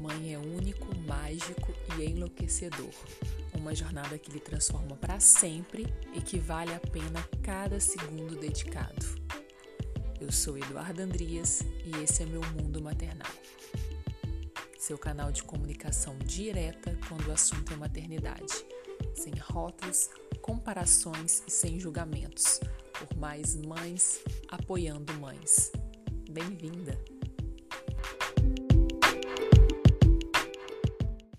mãe é único, mágico e enlouquecedor. Uma jornada que lhe transforma para sempre e que vale a pena cada segundo dedicado. Eu sou Eduardo Andrias e esse é meu mundo maternal. Seu canal de comunicação direta quando o assunto é maternidade, sem rotas, comparações e sem julgamentos, por mais mães apoiando mães. Bem-vinda!